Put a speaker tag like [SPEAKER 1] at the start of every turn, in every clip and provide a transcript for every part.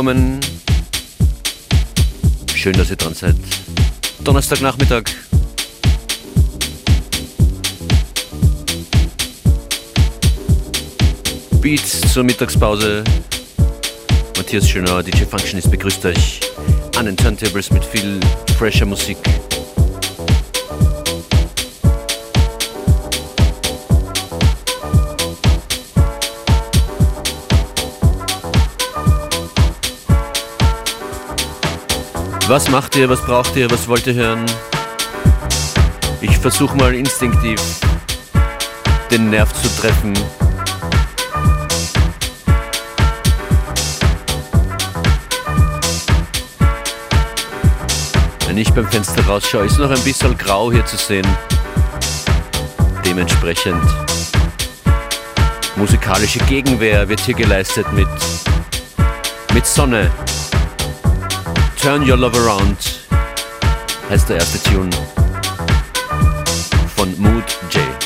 [SPEAKER 1] Willkommen. Schön, dass ihr dran seid. Donnerstagnachmittag. Beats zur Mittagspause. Matthias Schönauer, DJ Functionist begrüßt euch an den Turntables mit viel fresher Musik. Was macht ihr, was braucht ihr, was wollt ihr hören? Ich versuche mal instinktiv den Nerv zu treffen. Wenn ich beim Fenster rausschaue, ist noch ein bisschen grau hier zu sehen. Dementsprechend musikalische Gegenwehr wird hier geleistet mit, mit Sonne. Turn Your Love Around heißt der erste Tune von Mood J.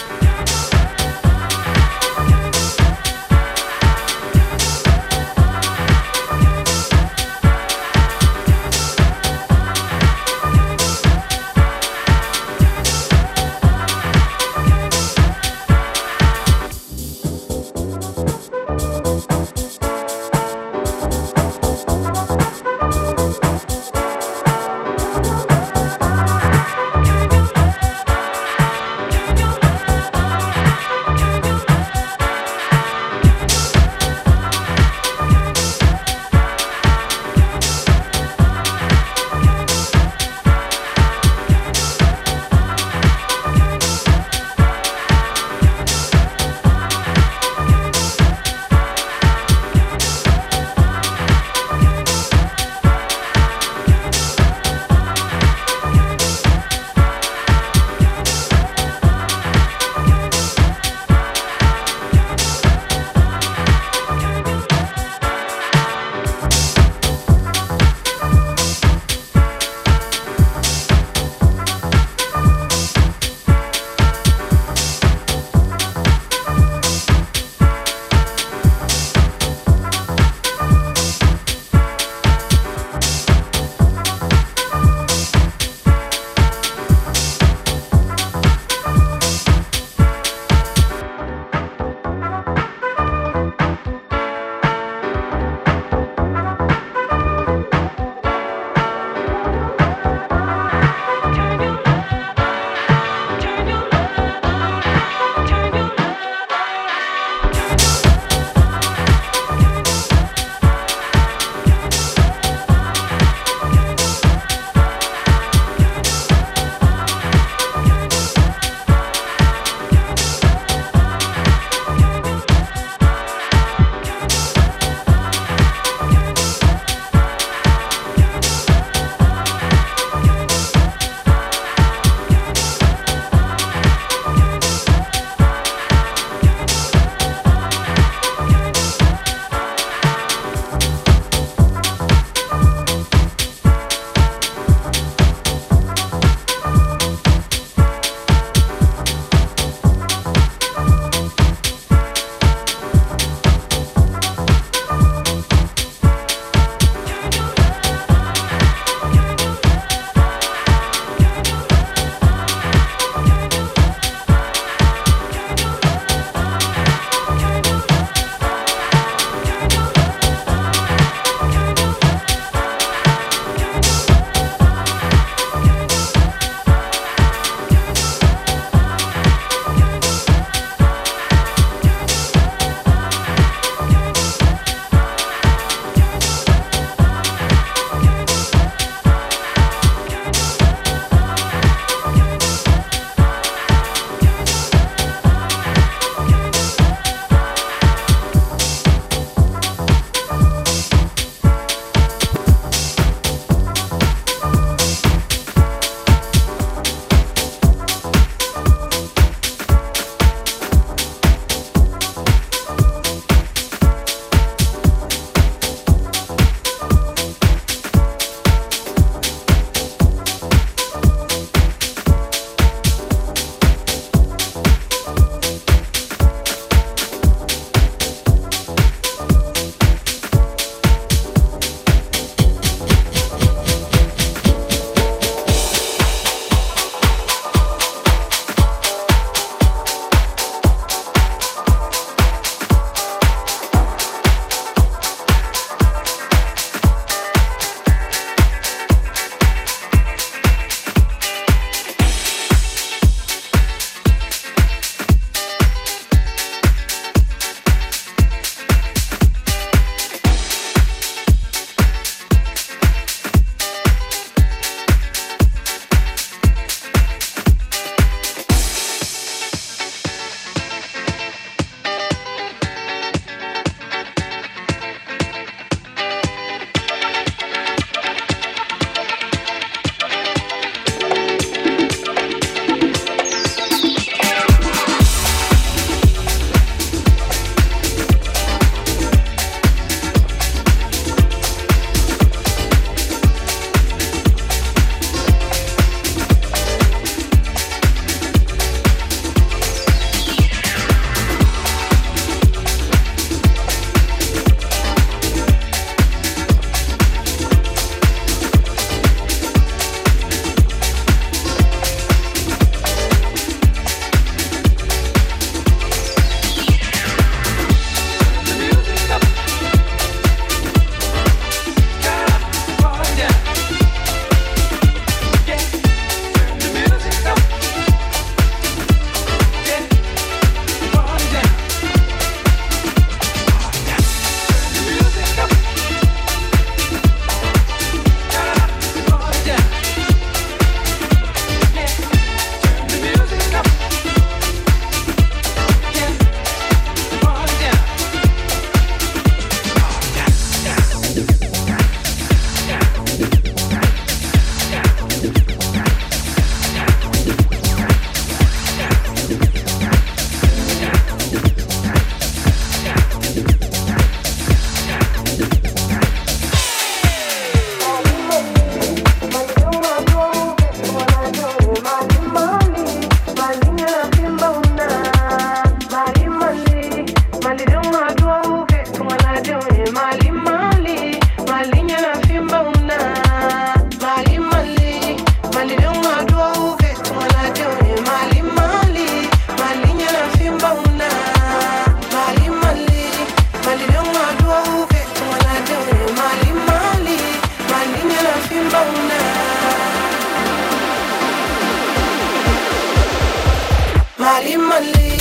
[SPEAKER 1] Mali Mali.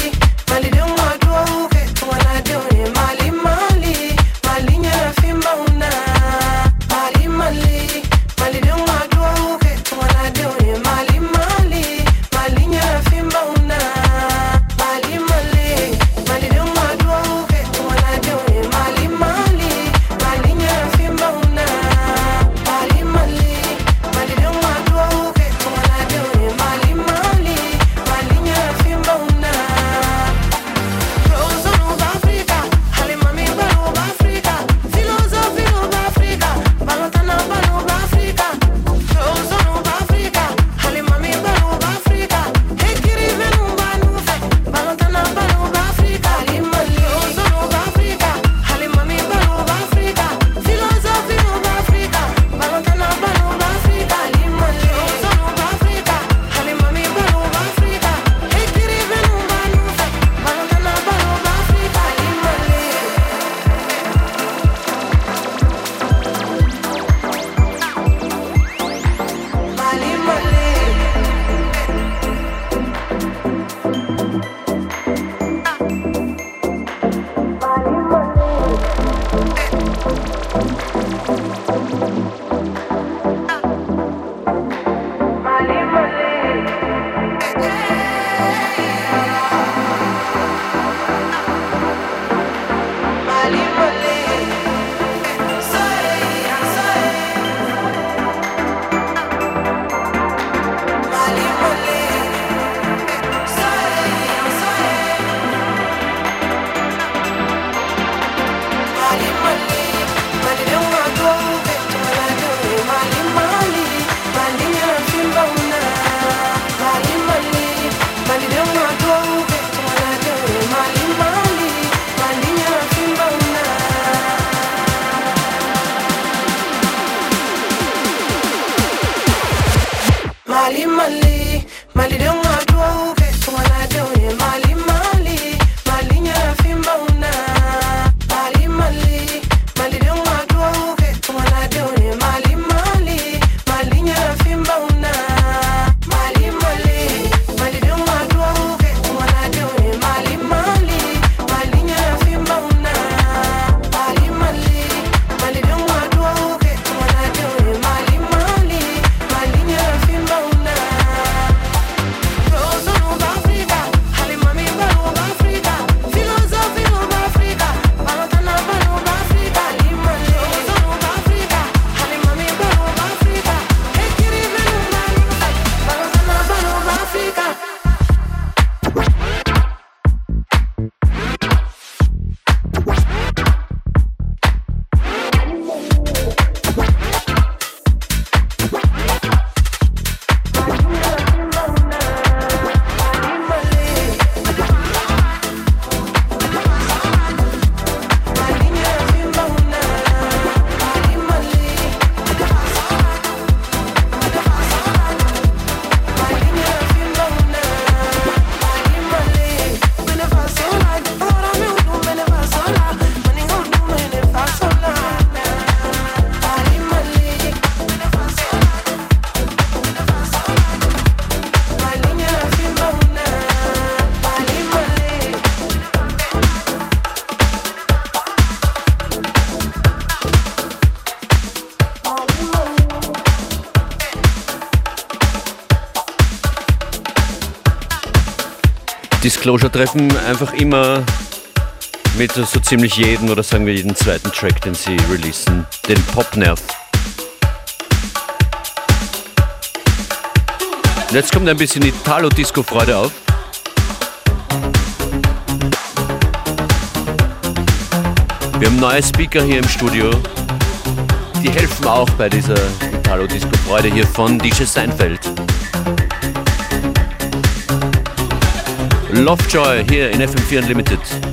[SPEAKER 1] Disclosure-Treffen einfach immer mit so ziemlich jedem oder sagen wir jeden zweiten Track, den sie releasen, den Pop-Nerv. Und jetzt kommt ein bisschen Italo-Disco-Freude auf. Wir haben neue Speaker hier im Studio. Die helfen auch bei dieser Italo-Disco-Freude hier von DJ Seinfeld. Lovejoy hier in FM4 Unlimited.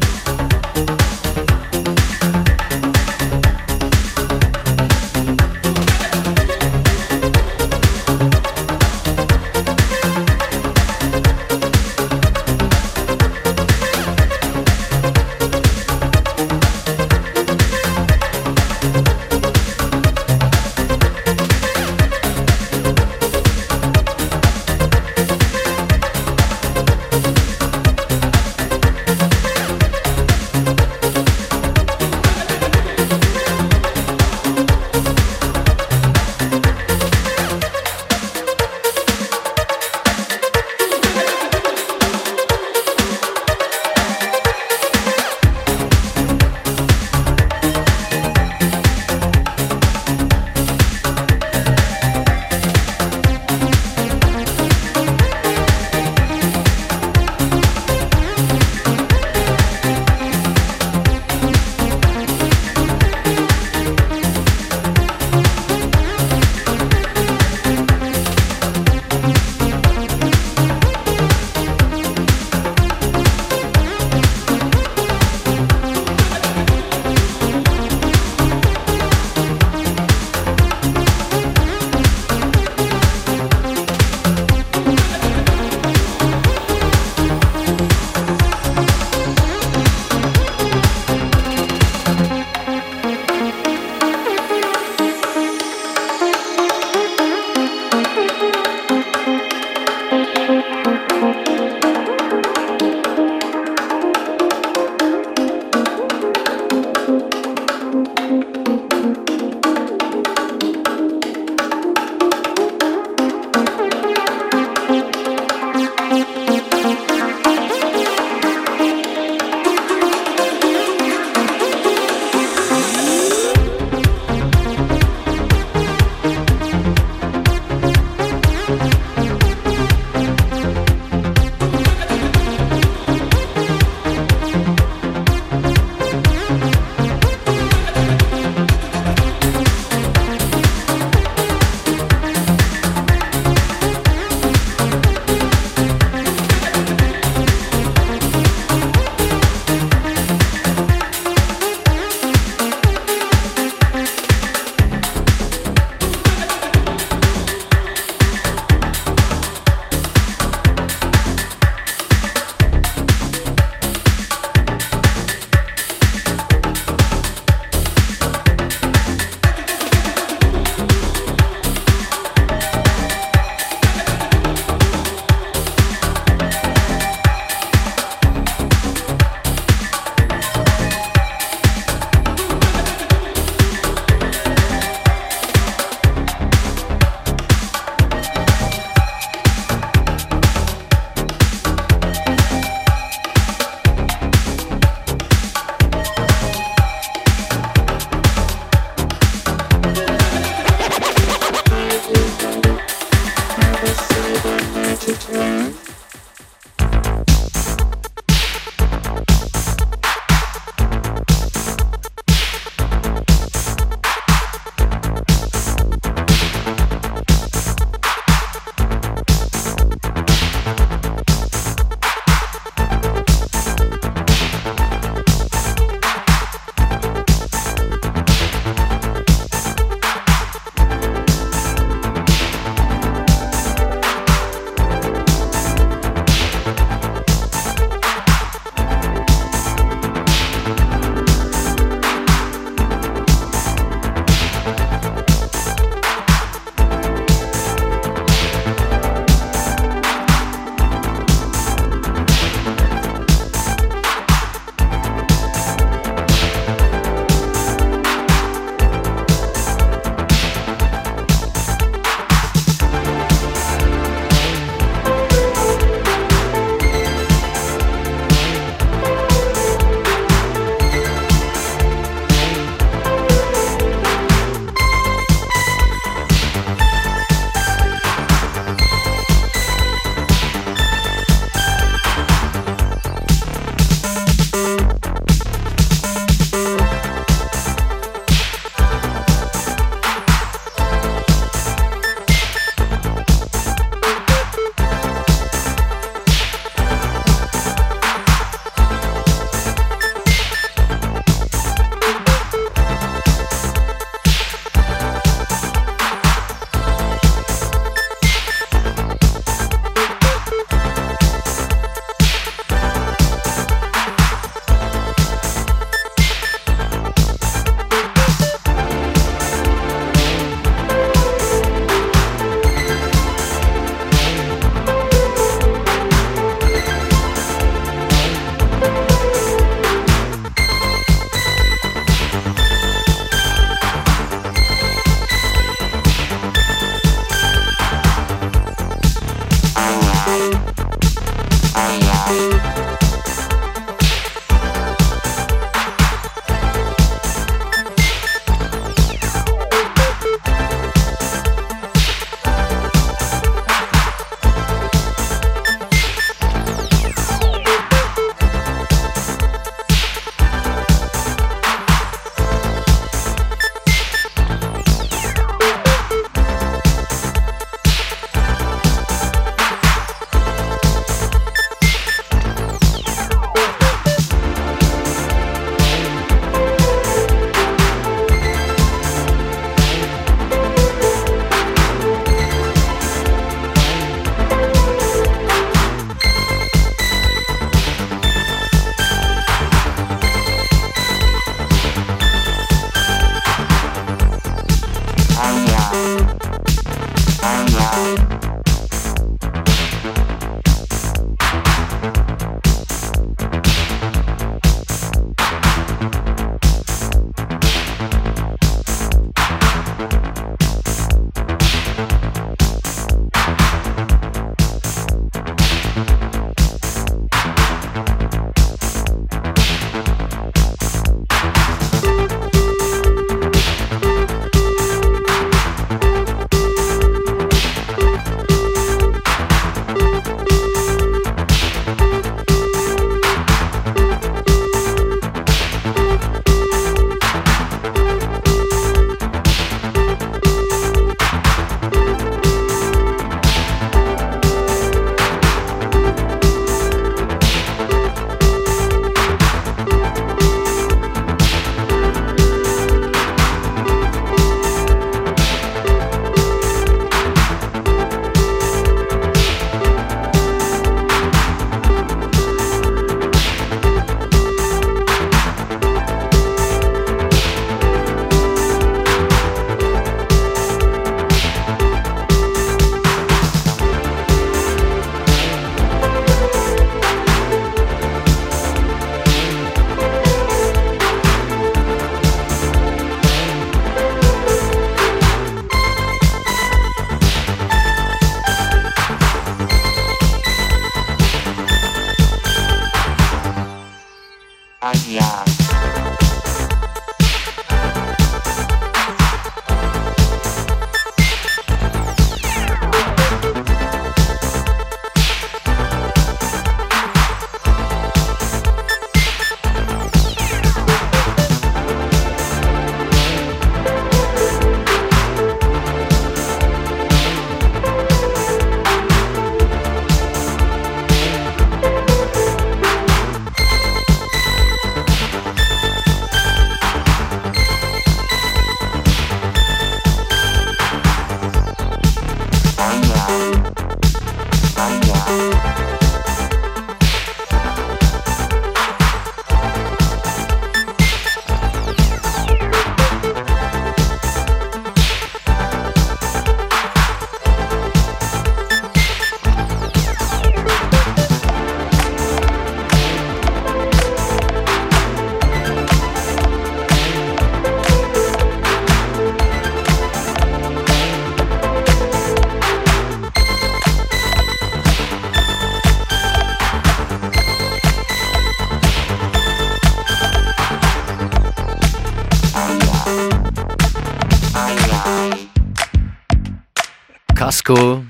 [SPEAKER 1] Casco,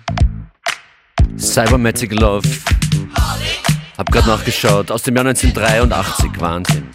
[SPEAKER 1] Cybermatic Love. Hab grad nachgeschaut, aus dem Jahr 1983, Wahnsinn.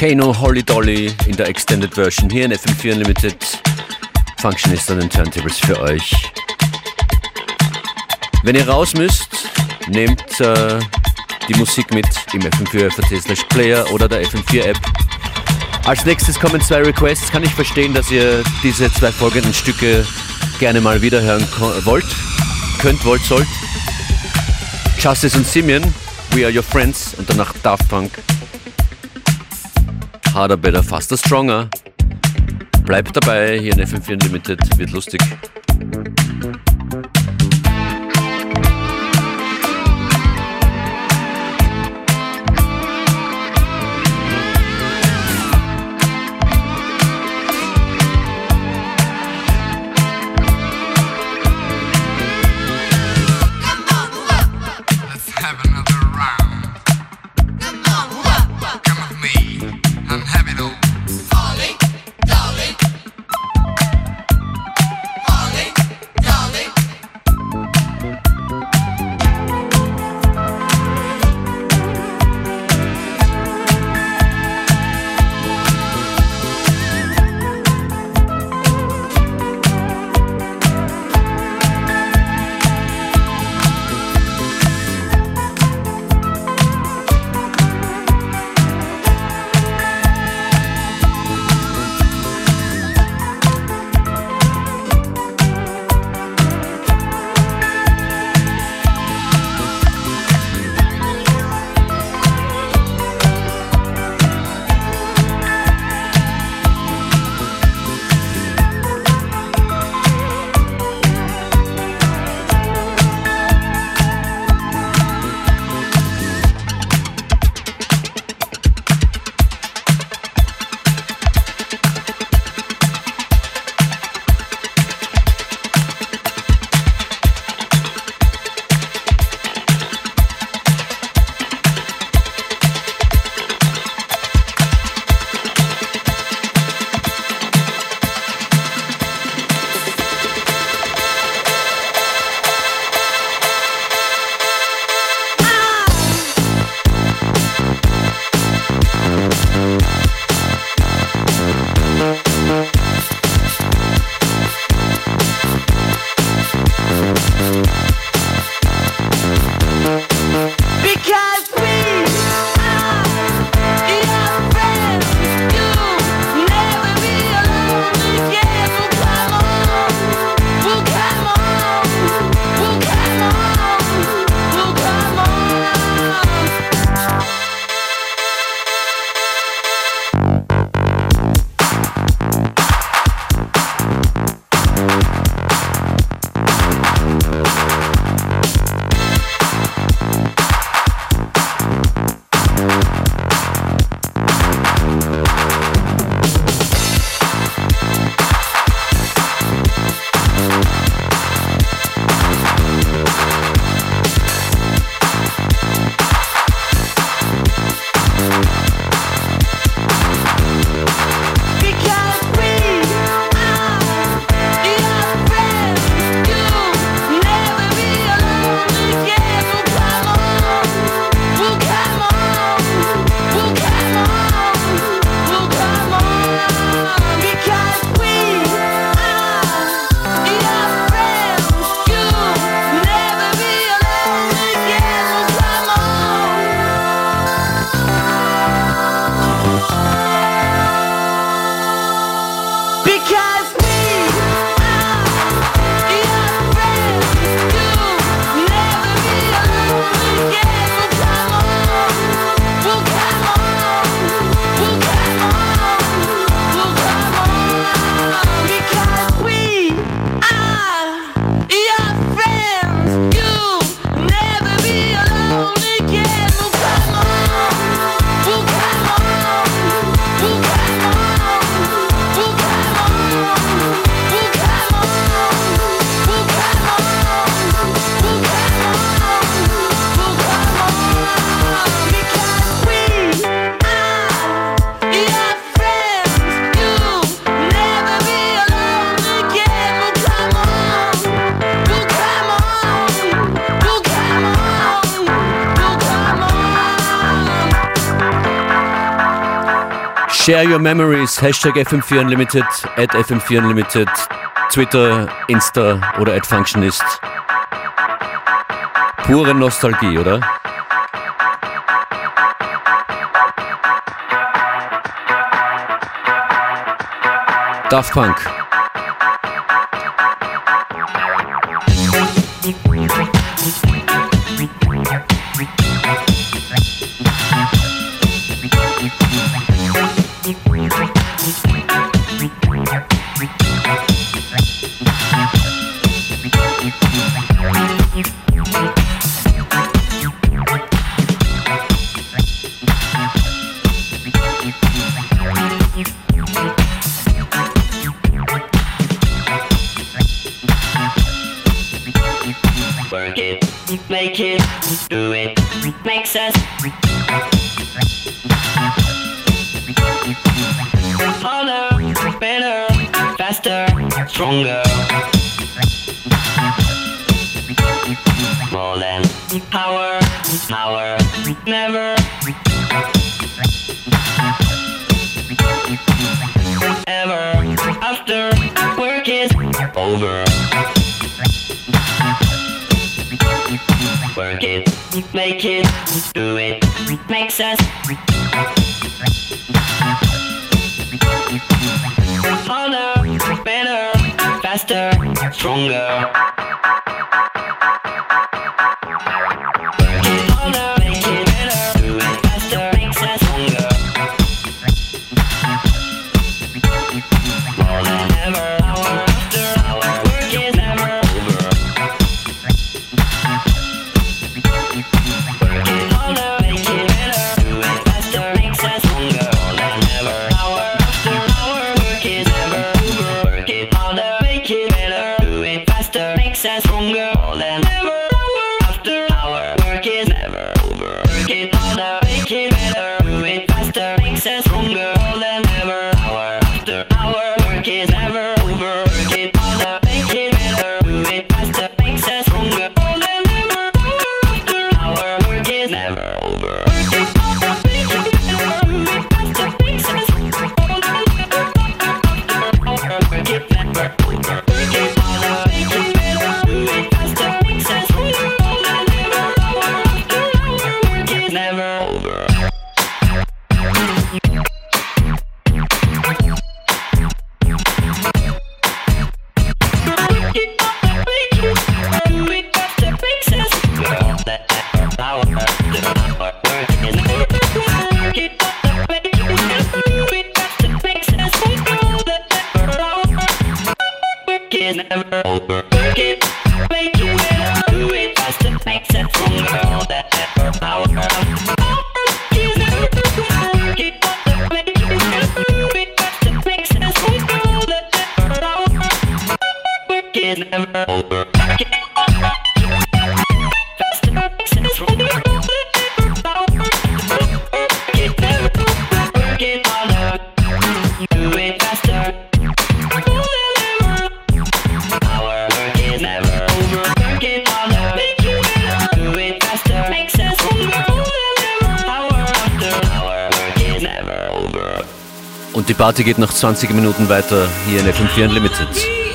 [SPEAKER 1] Kano Holly Dolly in der Extended Version hier in FM4 Unlimited. Functionist an den Turntables für euch. Wenn ihr raus müsst, nehmt äh, die Musik mit im FM4 FAT Player oder der FM4 App. Als nächstes kommen zwei Requests. Kann ich verstehen, dass ihr diese zwei folgenden Stücke gerne mal wiederhören wollt, könnt, wollt, sollt. Justice und Simeon, We Are Your Friends und danach Daft Punk. Harder, Better, Faster, Stronger. Bleibt dabei, hier in FM4 Unlimited, wird lustig.
[SPEAKER 2] Share your memories, Hashtag FM4 Unlimited, at FM4 Unlimited, Twitter, Insta oder at Functionist. Pure Nostalgie, oder? Daft Punk.
[SPEAKER 3] do it makes us harder, better, faster, stronger. make it, do it, makes us. Harder, better, faster, stronger. Party geht noch 20 Minuten weiter hier in FM4 Unlimited.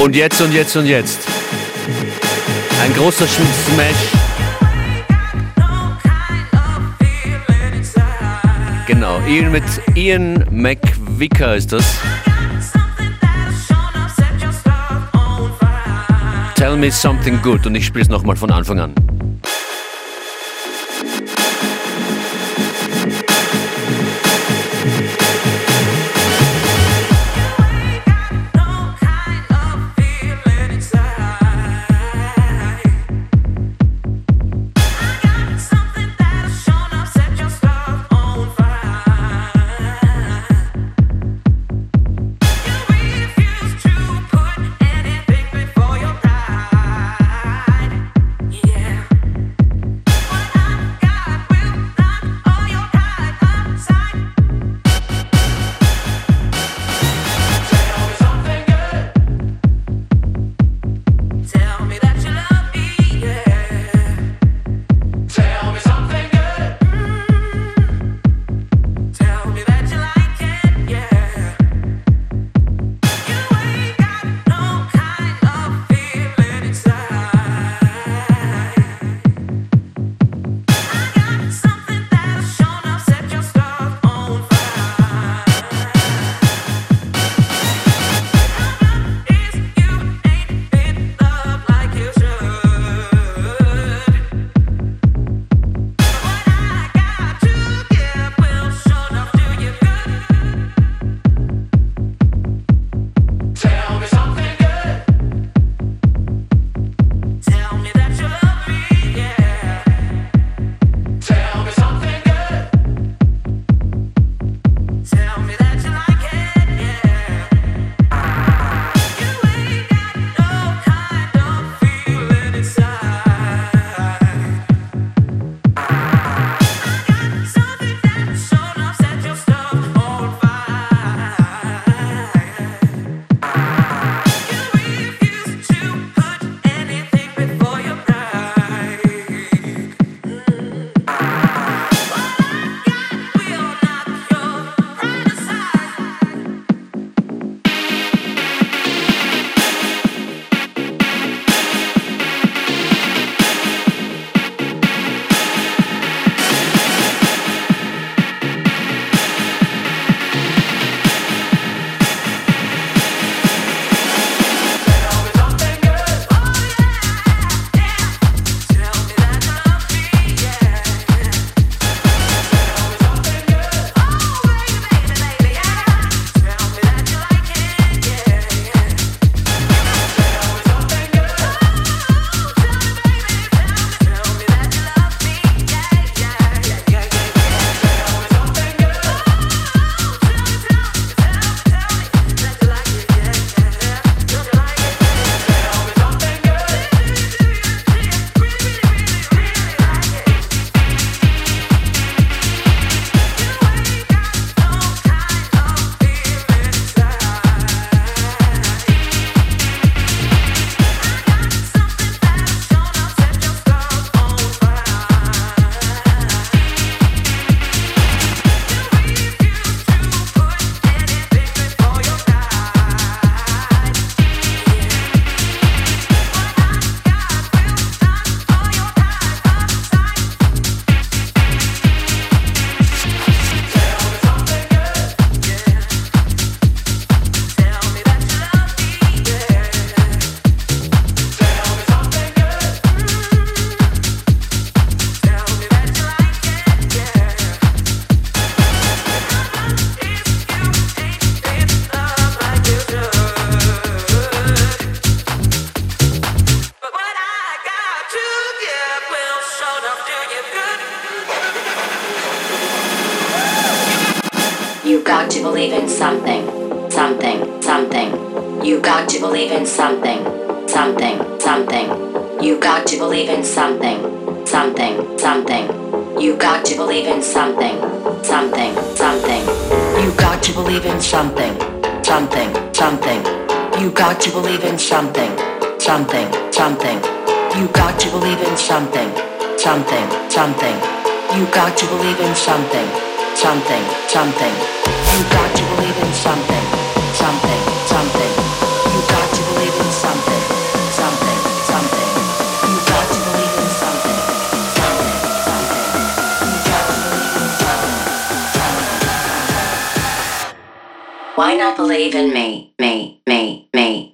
[SPEAKER 4] Und jetzt und jetzt und jetzt. Ein großer Smash. Genau, Ian mit Ian McVicker ist das. Tell me something good und ich spiele es nochmal von Anfang an. Why not believe in me, me, me, me,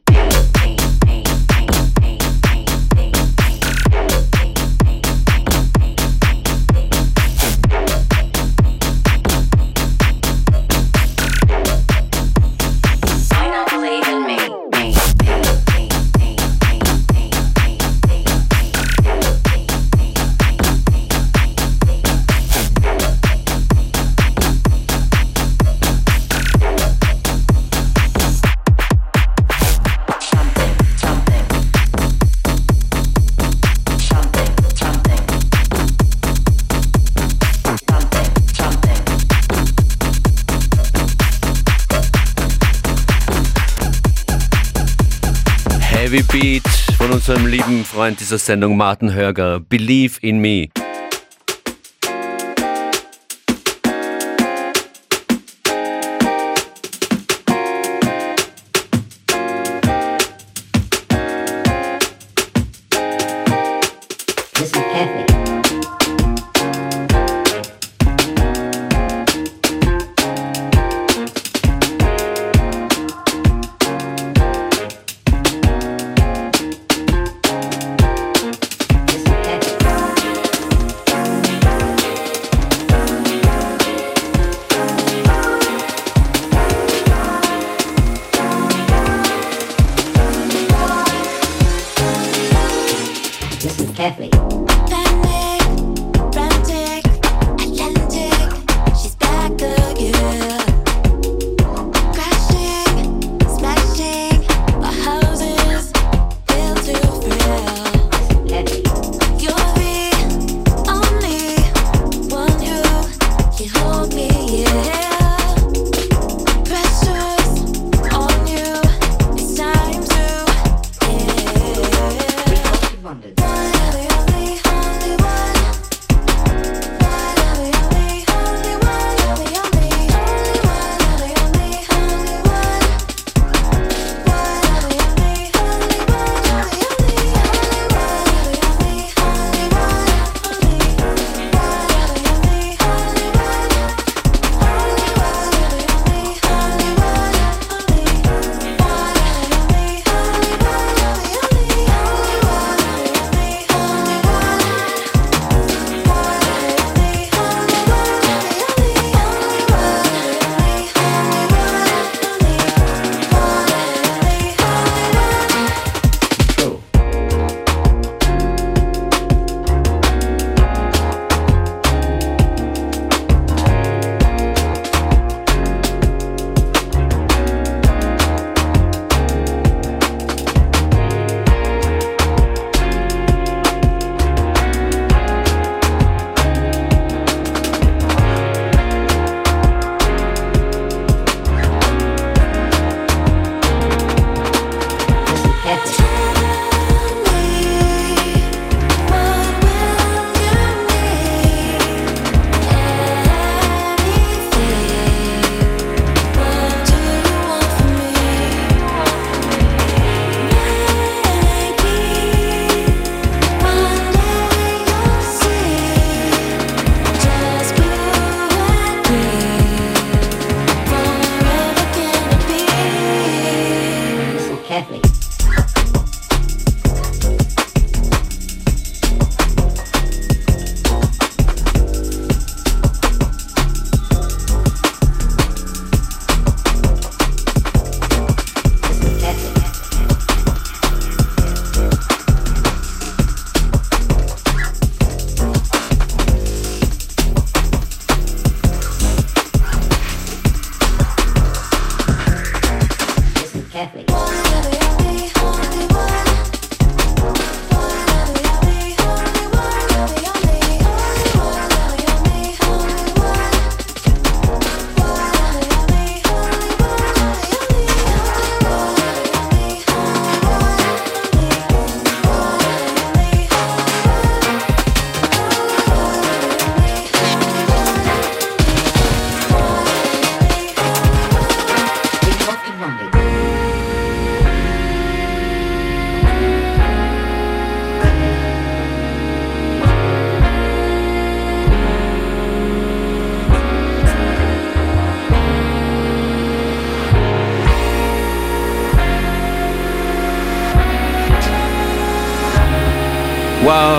[SPEAKER 1] lieben Freund dieser Sendung, Martin Hörger. Believe in me.
[SPEAKER 5] carefully.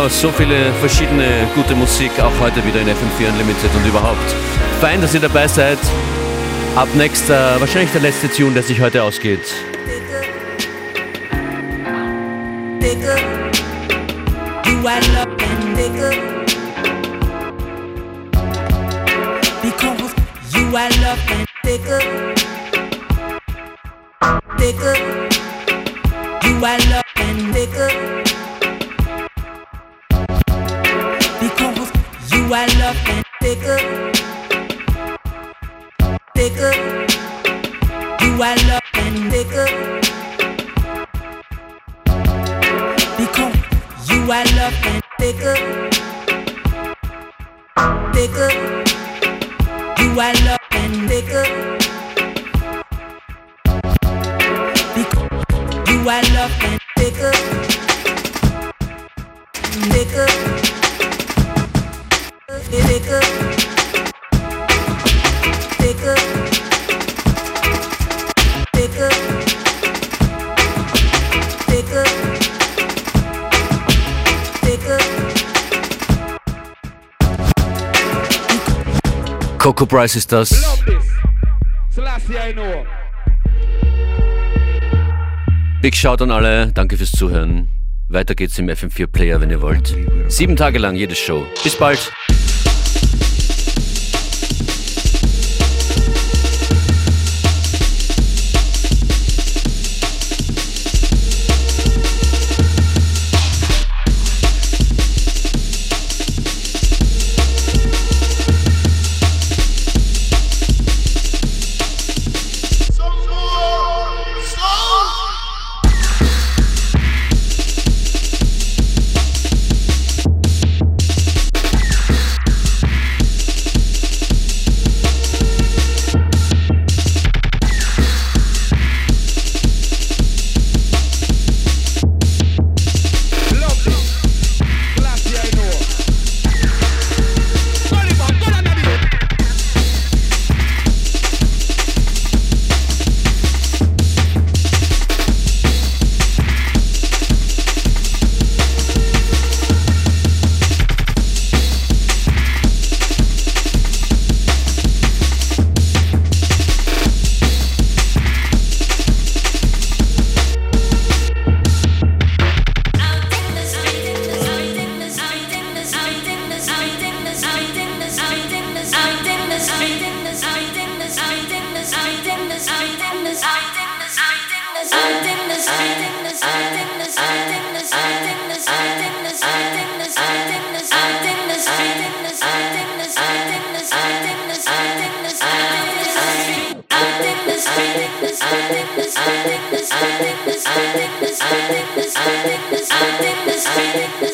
[SPEAKER 6] So viele verschiedene gute Musik, auch heute wieder in FM4 Unlimited und überhaupt. Fein, dass ihr dabei seid. Ab nächster, wahrscheinlich der letzte Tune, der sich heute ausgeht. Digger. Digger. You I love Coco Price ist das. Big Shout an alle, danke fürs Zuhören. Weiter geht's im FM4 Player, wenn ihr wollt. Sieben Tage lang jede Show. Bis bald. I